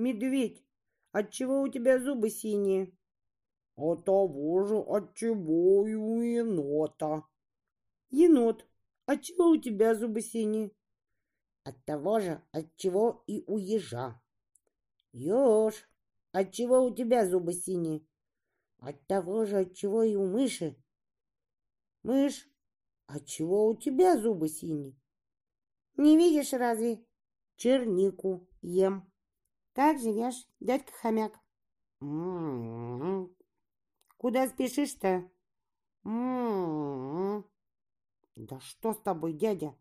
Медведь, отчего у тебя зубы синие? От того же, отчего и у енота. Енот, отчего у тебя зубы синие? От того же, отчего и у ежа. Еж, отчего у тебя зубы синие? От того же, отчего и у мыши. Мышь, отчего у тебя зубы синие? Не видишь разве? Чернику ем. Как живешь, дядька хомяк? М-м-м. Куда спешишь-то? М-м-м. Да что с тобой, дядя?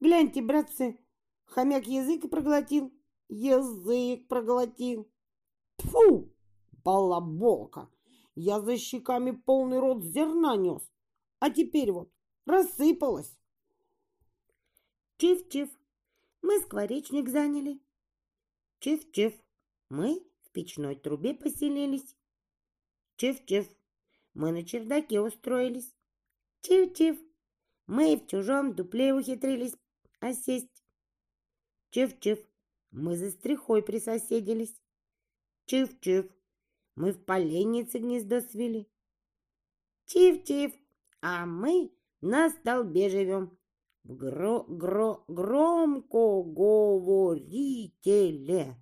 Гляньте, братцы, хомяк язык проглотил. Язык проглотил. Тфу, балаболка, я за щеками полный рот зерна нес, а теперь вот рассыпалась. Чиф-чиф, мы скворечник заняли. Чиф-чиф, мы в печной трубе поселились. Чиф-чиф, мы на чердаке устроились. Чиф-чиф, мы в чужом дупле ухитрились осесть. Чиф-чиф, мы за стрихой присоседились. Чиф-чиф, мы в поленнице гнездо свели. Чиф-чиф, а мы на столбе живем. В гро-гро-громко говорителе.